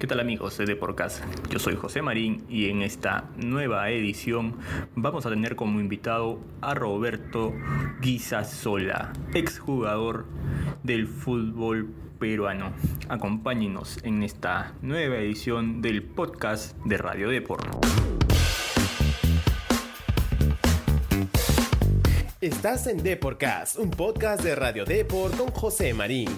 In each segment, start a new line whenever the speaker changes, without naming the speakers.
¿Qué tal amigos de Deporcast? Yo soy José Marín y en esta nueva edición vamos a tener como invitado a Roberto Guisasola, exjugador del fútbol peruano. Acompáñenos en esta nueva edición del podcast de Radio Deport.
Estás en Deporcast, un podcast de Radio Deport con José Marín.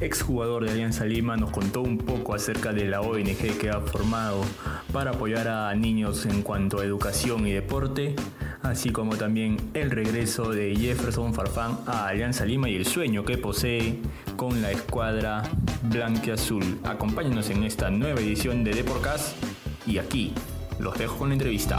Exjugador de Alianza Lima nos contó un poco acerca de la ONG que ha formado para apoyar a niños en cuanto a educación y deporte, así como también el regreso de Jefferson Farfán a Alianza Lima y el sueño que posee con la escuadra blanqueazul. Acompáñenos en esta nueva edición de Deporcast y aquí los dejo con la entrevista.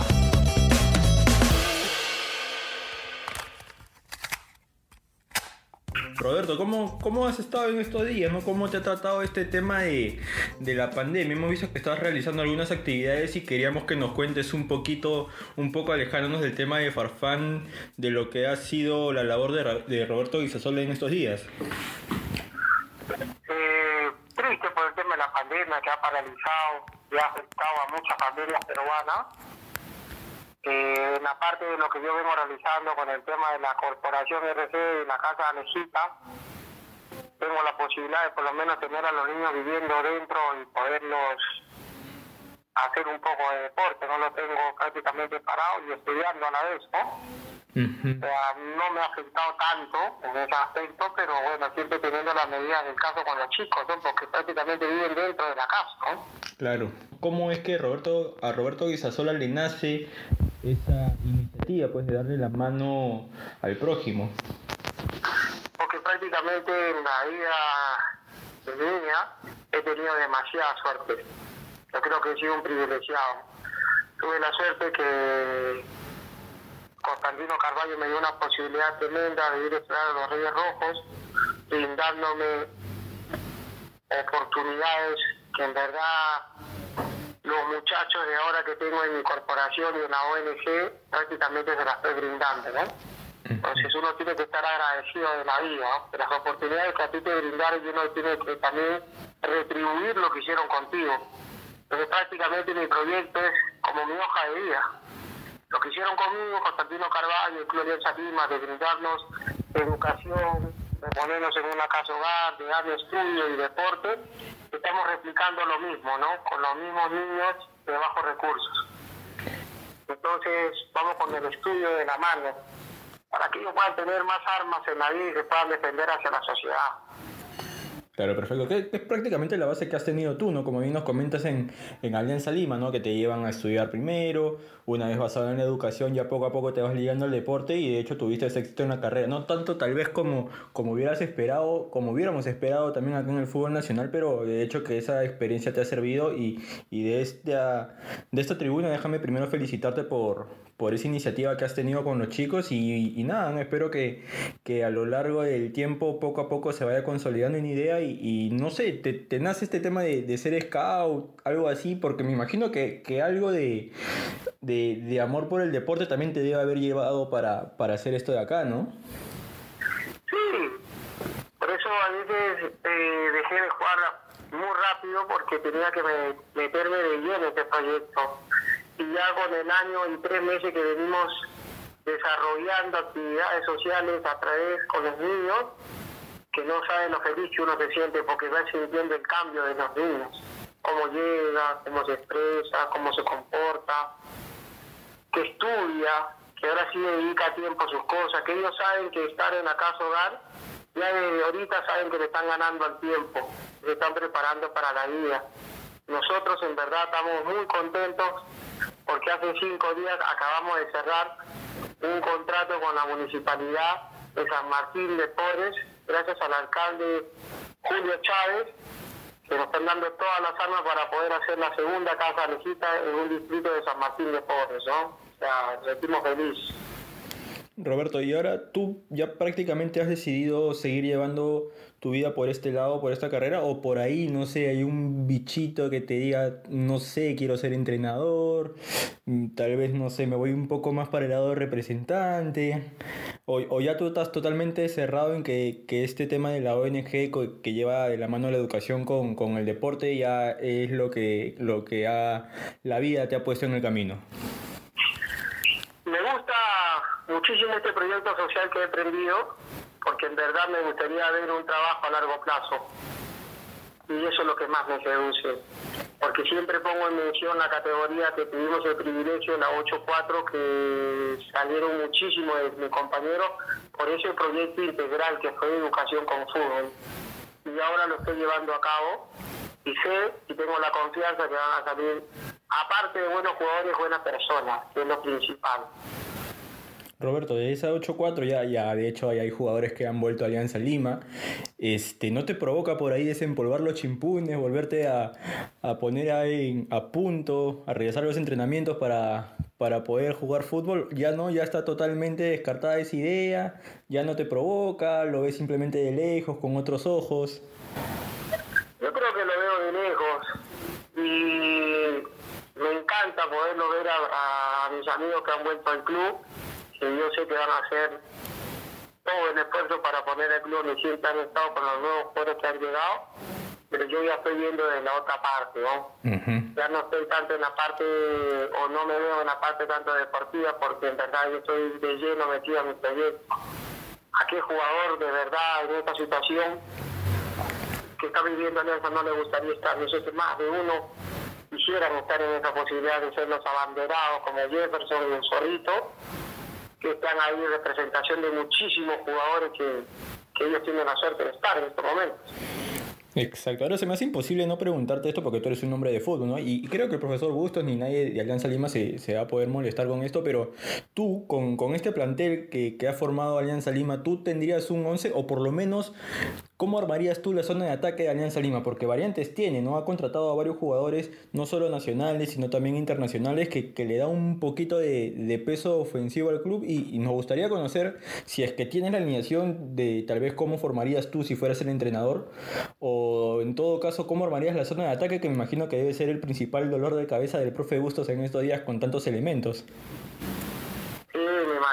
Roberto, ¿cómo, ¿cómo has estado en estos días? ¿no? ¿Cómo te ha tratado este tema de, de, la pandemia? Hemos visto que estás realizando algunas actividades y queríamos que nos cuentes un poquito, un poco alejándonos del tema de Farfán, de lo que ha sido la labor de, Roberto Guisasola en estos días.
Eh, triste por el tema de la pandemia que ha paralizado y ha afectado a muchas familias peruanas eh, en la parte de lo que yo vengo realizando con el tema de la corporación RC y la casa Alejita, tengo la posibilidad de por lo menos tener a los niños viviendo dentro y poderlos hacer un poco de deporte, no lo tengo prácticamente parado y estudiando a la vez, ¿no? O sea, no me ha afectado tanto en ese aspecto, pero bueno, siempre teniendo las medidas del caso con los chicos, ¿no? Porque prácticamente viven dentro de la casa, ¿no?
Claro. ¿Cómo es que Roberto, a Roberto Guisasola le nace esa iniciativa pues de darle la mano al prójimo?
Porque prácticamente en la vida de niña he tenido demasiada suerte. Yo creo que he sido un privilegiado. Tuve la suerte que Constantino Carvalho me dio una posibilidad tremenda de ir a a los Reyes Rojos, brindándome oportunidades que en verdad los muchachos de ahora que tengo en mi corporación y en la ONG prácticamente se las estoy brindando, ¿no? Entonces uno tiene que estar agradecido de la vida, de las oportunidades que a ti te brindaron y uno tiene que también retribuir lo que hicieron contigo. Entonces prácticamente mi proyecto es como mi hoja de vida. Lo que hicieron conmigo, Constantino Carvalho, Club Alianza Lima, de brindarnos educación, de ponernos en una casa hogar, de darnos estudio y deporte, estamos replicando lo mismo, ¿no? Con los mismos niños de bajos recursos. Entonces, vamos con el estudio de la mano, para que ellos puedan tener más armas en la vida y se puedan defender hacia la sociedad.
Claro, perfecto. Que es prácticamente la base que has tenido tú, ¿no? Como bien nos comentas en, en Alianza Lima, ¿no? Que te llevan a estudiar primero, una vez basado en la educación, ya poco a poco te vas ligando al deporte y de hecho tuviste ese éxito en la carrera. No tanto tal vez como, como hubieras esperado, como hubiéramos esperado también acá en el fútbol nacional, pero de hecho que esa experiencia te ha servido y, y de, esta, de esta tribuna déjame primero felicitarte por, por esa iniciativa que has tenido con los chicos y, y nada, espero que, que, a lo largo del tiempo poco a poco se vaya consolidando una idea y, y no sé, te, te, nace este tema de, de, ser scout, algo así, porque me imagino que, que algo de, de, de, amor por el deporte también te debe haber llevado para, para hacer esto de acá, ¿no?
Sí, por eso a veces eh, dejé de jugar muy rápido porque tenía que me, meterme de lleno en este proyecto y ya con el año y tres meses que venimos desarrollando actividades sociales a través con los niños, que no saben lo feliz que uno se siente porque va sintiendo el cambio de los niños, cómo llega, cómo se expresa, cómo se comporta, que estudia, que ahora sí dedica tiempo a sus cosas, que ellos saben que estar en la casa hogar, ya de ahorita saben que le están ganando al tiempo, se están preparando para la vida. Nosotros en verdad estamos muy contentos porque hace cinco días acabamos de cerrar un contrato con la municipalidad de San Martín de Porres, gracias al alcalde Julio Chávez, que nos están dando todas las armas para poder hacer la segunda casa lejita en un distrito de San Martín de Porres, ¿no? O sea, sentimos feliz.
Roberto, y ahora tú ya prácticamente has decidido seguir llevando tu vida por este lado, por esta carrera, o por ahí, no sé, hay un bichito que te diga, no sé, quiero ser entrenador, tal vez, no sé, me voy un poco más para el lado representante, O, ya tú estás totalmente cerrado en que, este tema de la ONG que lleva de la mano la educación con, con, el deporte ya es lo que, lo que ha, la vida te ha puesto en el camino?
Me gusta muchísimo este proyecto social que he emprendido porque en verdad me gustaría ver un trabajo a largo plazo y eso es lo que más me seduce. Porque siempre pongo en mención la categoría que tuvimos el privilegio en la 8-4, que salieron muchísimos de mis compañeros por ese proyecto integral que fue educación con fútbol. Y ahora lo estoy llevando a cabo y sé y tengo la confianza que van a salir, aparte de buenos jugadores, buenas personas, que es lo principal.
Roberto, de esa 8-4 ya, ya, de hecho hay jugadores que han vuelto a Alianza Lima. Este, ¿No te provoca por ahí desempolvar los chimpunes, volverte a, poner ahí a punto, a regresar los entrenamientos para, para poder jugar fútbol? Ya no, ya está totalmente descartada esa idea, ya no te provoca, lo ves simplemente de lejos, con otros ojos.
Yo creo que lo veo de lejos y me encanta poderlo ver a, a mis amigos que han vuelto al club que yo sé que van a hacer todo el esfuerzo para poner el club donde siempre han estado con los nuevos jugadores que han llegado, pero yo ya estoy viendo de la otra parte, ¿no? Ya no estoy tanto en la parte, o no me veo en la parte tanto deportiva, porque en verdad yo estoy de lleno metido en mi proyecto. ¿A qué jugador de verdad en esta situación que está viviendo Alianza no le gustaría estar? Yo sé que más de uno quisieran estar en esa posibilidad de ser los abanderados como Jefferson y el Zorrito, que están ahí en representación de muchísimos jugadores que, que ellos tienen la suerte de estar en estos momentos.
Exacto, ahora se me hace imposible no preguntarte esto porque tú eres un hombre de fútbol, ¿no? Y, creo que el profesor Bustos ni nadie de Alianza Lima se, se va a poder molestar con esto, pero tú, con, con este plantel que, que, ha formado Alianza Lima, tú tendrías un 11 o por lo menos ¿Cómo armarías tú la zona de ataque de Alianza Lima? Porque variantes tiene, ¿no? Ha contratado a varios jugadores, no solo nacionales, sino también internacionales, que, le da un poquito de, peso ofensivo al club. Y, nos gustaría conocer si es que tienes la alineación de tal vez cómo formarías tú si fueras el entrenador, o en todo caso, cómo armarías la zona de ataque, que me imagino que debe ser el principal dolor de cabeza del profe Bustos en estos días con tantos elementos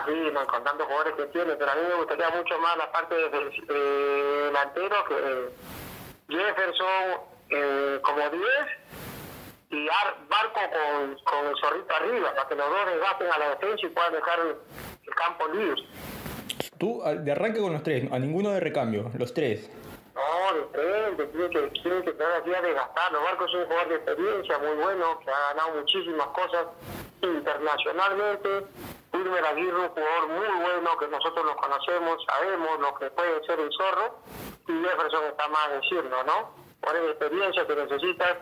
con tantos jugadores que tiene, pero a mí me gustaría mucho más la parte de, delantero que Jefferson eh, como 10 y Barco con, con, el zorrito arriba, para que los dos desgasten a la defensa y puedan dejar el, campo libre.
Tú de arranque con los tres, a ninguno de recambio, los tres.
No, frente, tiene que, tiene que tener aquí a desgastar. Los Barcos es un jugador de experiencia muy bueno, que ha ganado muchísimas cosas internacionalmente Wilmer Aguirre, un jugador muy bueno que nosotros lo conocemos, sabemos lo que puede ser el zorro, y Jefferson está más a decirlo, ¿no? Por la experiencia que necesitas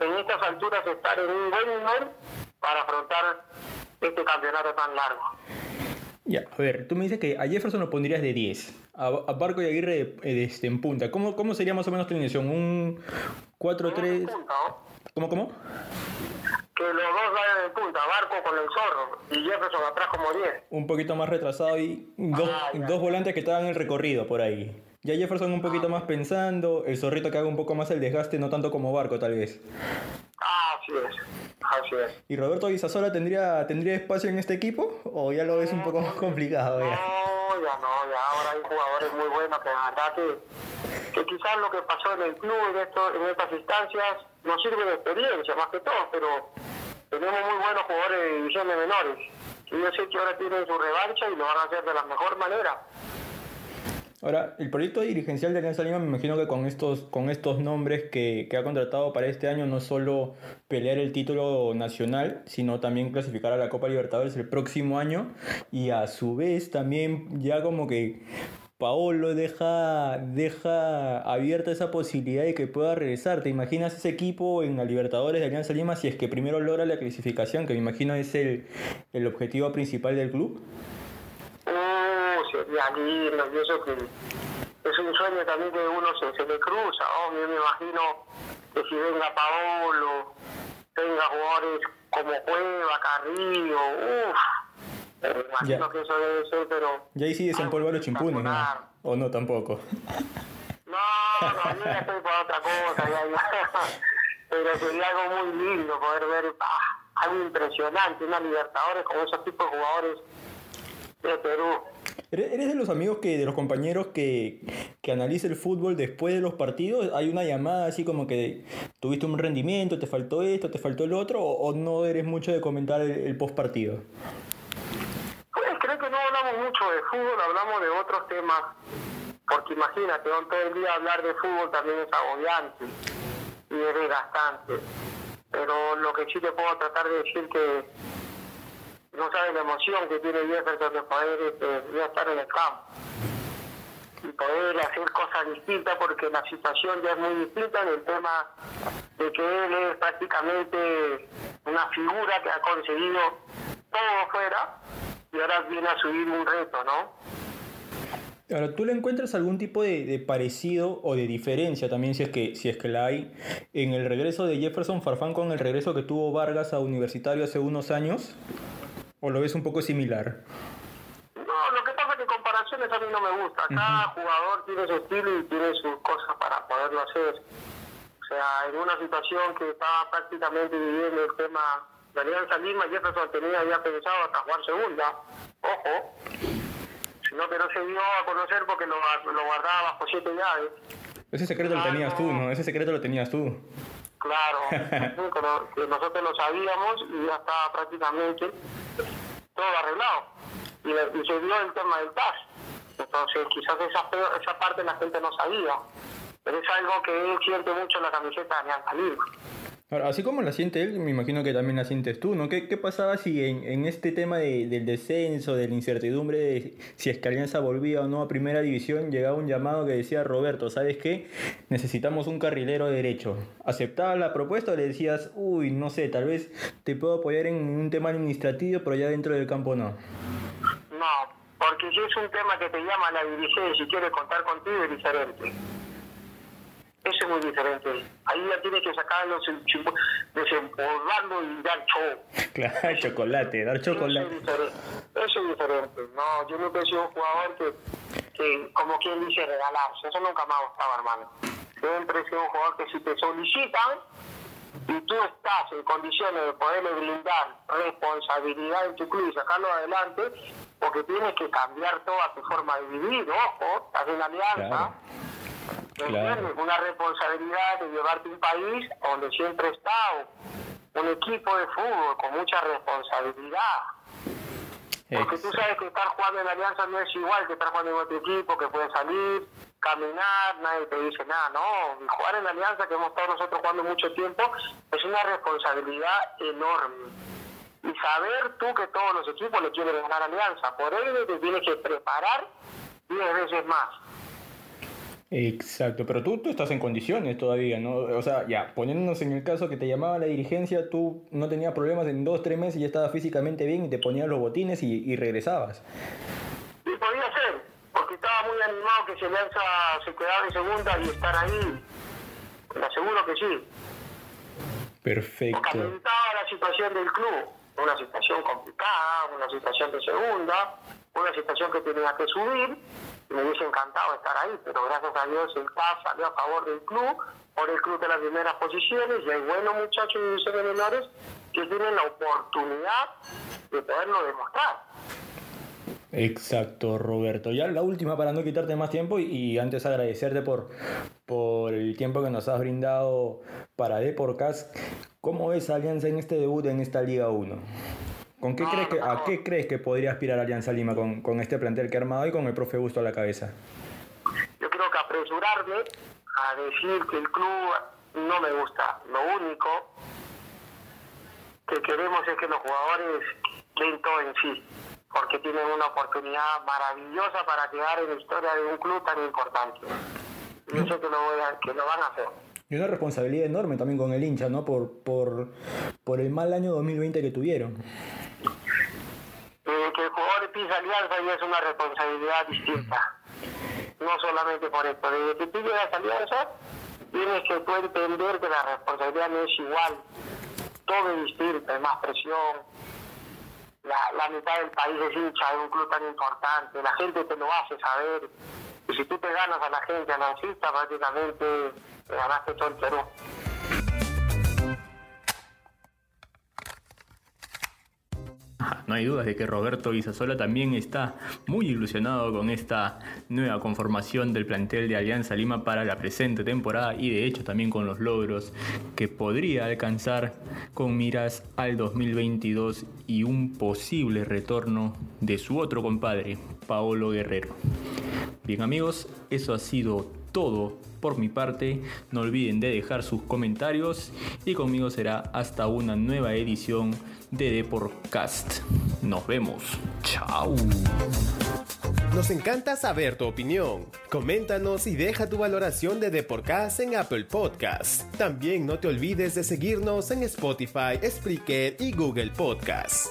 en estas alturas estar en un buen nivel para afrontar este campeonato tan largo.
Ya, a ver, tú me dices que a Jefferson lo pondrías de 10, a, Barco y Aguirre eh, este, en punta. ¿Cómo, ¿Cómo sería más o menos tu iniciación? ¿Un 4-3? ¿Cómo, cómo?
que los dos vayan de punta, Barco con el zorro y Jefferson atrás como 10.
Un poquito más retrasado y dos, ah, dos volantes que estaban en el recorrido por ahí. Ya Jefferson un poquito ah. más pensando, el zorrito que haga un poco más el desgaste, no tanto como Barco tal vez.
Ah, así es, así es.
¿Y Roberto Guisasola tendría, tendría espacio en este equipo o ya lo ves un poco más complicado?
Ya? Ya no, ya ahora hay jugadores muy buenos que la que quizás lo que pasó en el club en, esto, en estas instancias nos sirve de experiencia más que todo, pero tenemos muy buenos jugadores de divisiones menores. Y yo sé que ahora tienen su revancha y lo van a hacer de la mejor manera.
Ahora, el proyecto dirigencial de Alianza Lima, me imagino que con estos, con estos nombres que, que, ha contratado para este año, no solo pelear el título nacional, sino también clasificar a la Copa Libertadores el próximo año y a su vez también ya como que Paolo deja, deja abierta esa posibilidad de que pueda regresar. ¿Te imaginas ese equipo en la Libertadores de Alianza Lima si es que primero logra la clasificación, que me imagino es el, el objetivo principal del club?
Y eso que es un sueño también que uno se, se le cruza. Oh, yo me imagino que si venga Paolo, tenga jugadores como Cueva, Carrillo, uff imagino que eso debe ser, pero...
Ya ahí sí los chimpunes, ¿no? ¿O no tampoco?
No, no, yo estoy por otra cosa, pero sería algo muy lindo poder ver ah, algo impresionante, una Libertadores con esos tipos de jugadores de Perú.
¿Eres de los amigos que, de los compañeros que, que analiza el fútbol después de los partidos? ¿Hay una llamada así como que tuviste un rendimiento, te faltó esto, te faltó el otro? ¿O, no eres mucho de comentar el, post partido?
Pues creo que no hablamos mucho de fútbol, hablamos de otros temas. Porque imagínate, todo el día hablar de fútbol también es agobiante y es desgastante. Pero lo que sí te puedo tratar de decir que no sabes la emoción que tiene Jefferson de poder este, estar en el campo y poder hacer cosas distintas porque la situación ya es muy distinta en el tema de que él es prácticamente una figura que ha conseguido todo fuera y ahora viene a subir un reto, ¿no?
Ahora, ¿tú le encuentras algún tipo de, de, parecido o de diferencia también, si es, que, si es que la hay, en el regreso de Jefferson Farfán con el regreso que tuvo Vargas a Universitario hace unos años? ¿O lo ves un poco similar?
No, lo que pasa es que comparaciones a mí no me gusta. Cada jugador tiene su estilo y tiene sus cosas para poderlo hacer. O sea, en una situación que estaba prácticamente viviendo el tema de Alianza Lima, Jefferson tenía ya pensado hasta jugar segunda. Ojo. Sino que no se dio a conocer porque lo, lo guardaba bajo siete llaves.
Ese secreto lo tenías tú, ¿no? Ese secreto lo tenías tú.
Claro, nosotros lo sabíamos y ya estaba prácticamente todo arreglado. Y, se dio el tema del TAS. Entonces, quizás esa, esa parte la gente no sabía. Pero es algo que él siente mucho en la camiseta de Alianza Lima.
Ahora, así como la siente él, me imagino que también la sientes tú, ¿no? ¿Qué, qué pasaba si en, en este tema de, del descenso, de la incertidumbre de si es que Alianza volvía o no a Primera División, llegaba un llamado que decía, Roberto, ¿sabes qué? Necesitamos un carrilero derecho. ¿Aceptabas la propuesta o le decías, uy, no sé, tal vez te puedo apoyar en un tema administrativo, pero ya dentro del campo no?
No, porque si es un tema que te llama la dirigencia y quiere contar contigo, es diferente. Eso es muy diferente. Ahí ya tienes que sacarlo, desempolvarlo y dar show.
Claro, chocolate, dar chocolate.
Eso es, diferente. No, yo nunca he sido un jugador que, que, como quien dice, regalarse. Eso nunca me ha gustado, hermano. Siempre he sido un jugador que si te solicitan y tú estás en condiciones de poderle brindar responsabilidad en tu club y sacarlo adelante, porque tienes que cambiar toda tu forma de vivir, ojo, estás en alianza. Una responsabilidad de llevarte un país donde siempre está un equipo de fútbol con mucha responsabilidad. Porque tú sabes que estar jugando en Alianza no es igual que estar jugando en otro equipo, que puedes salir, caminar, nadie te dice nada, no. jugar en Alianza, que hemos estado nosotros jugando mucho tiempo, es una responsabilidad enorme. Y saber tú que todos los equipos le quieren ganar Alianza, por ello te tienes que preparar diez veces más.
Exacto, pero tú, tú estás en condiciones todavía, ¿no? O sea, ya, poniéndonos en el caso que te llamaba la dirigencia, tú no tenías problemas en dos, tres meses y ya estabas físicamente bien y te ponías los botines y, y regresabas.
Sí, podía ser, porque estaba muy animado que se lanza, se quedaba en segunda y estar ahí. Te aseguro que sí.
Perfecto.
Porque la situación del club, una situación complicada, una situación de segunda, una situación que tenía que subir me hubiese encantado estar ahí, pero gracias a Dios el CAF salió a favor del club, por el club de las primeras posiciones, y hay buenos muchachos y divisiones menores que tienen la oportunidad de poderlo demostrar.
Exacto, Roberto. Ya la última para no quitarte más tiempo y, antes agradecerte por, por el tiempo que nos has brindado para Deporcast. ¿Cómo ves Alianza en este debut en esta Liga 1? ¿Con qué crees que, ¿A qué crees que podría aspirar Alianza Lima con, con este plantel que ha armado y con el profe Gusto a la cabeza?
Yo creo que apresurarme a decir que el club no me gusta. Lo único que queremos es que los jugadores den todo en sí, porque tienen una oportunidad maravillosa para quedar en la historia de un club tan importante. Yo sé que lo, voy a, que lo van a hacer.
Y una responsabilidad enorme también con el hincha, ¿no? Por, por, por el mal año 2020 que tuvieron
que el jugador pisa alianza y es una responsabilidad distinta. No solamente por esto, desde que tú llegas a alianza, tienes que tú entender que la responsabilidad no es igual. Todo es distinto, hay más presión. La, la mitad del país es hincha de un club tan importante, la gente te lo hace saber. Y si tú te ganas a la gente, a la prácticamente Perú.
no hay dudas de que Roberto Guisasola también está muy ilusionado con esta nueva conformación del plantel de Alianza Lima para la presente temporada y de hecho también con los logros que podría alcanzar con miras al 2022 y un posible retorno de su otro compadre, Paolo Guerrero. Bien amigos, eso ha sido todo por mi parte. No olviden de dejar sus comentarios y conmigo será hasta una nueva edición de Deportcast. Nos vemos. Chao.
Nos encanta saber tu opinión. Coméntanos y deja tu valoración de Deporcast en Apple Podcast. También no te olvides de seguirnos en Spotify, Spreaker y Google Podcast.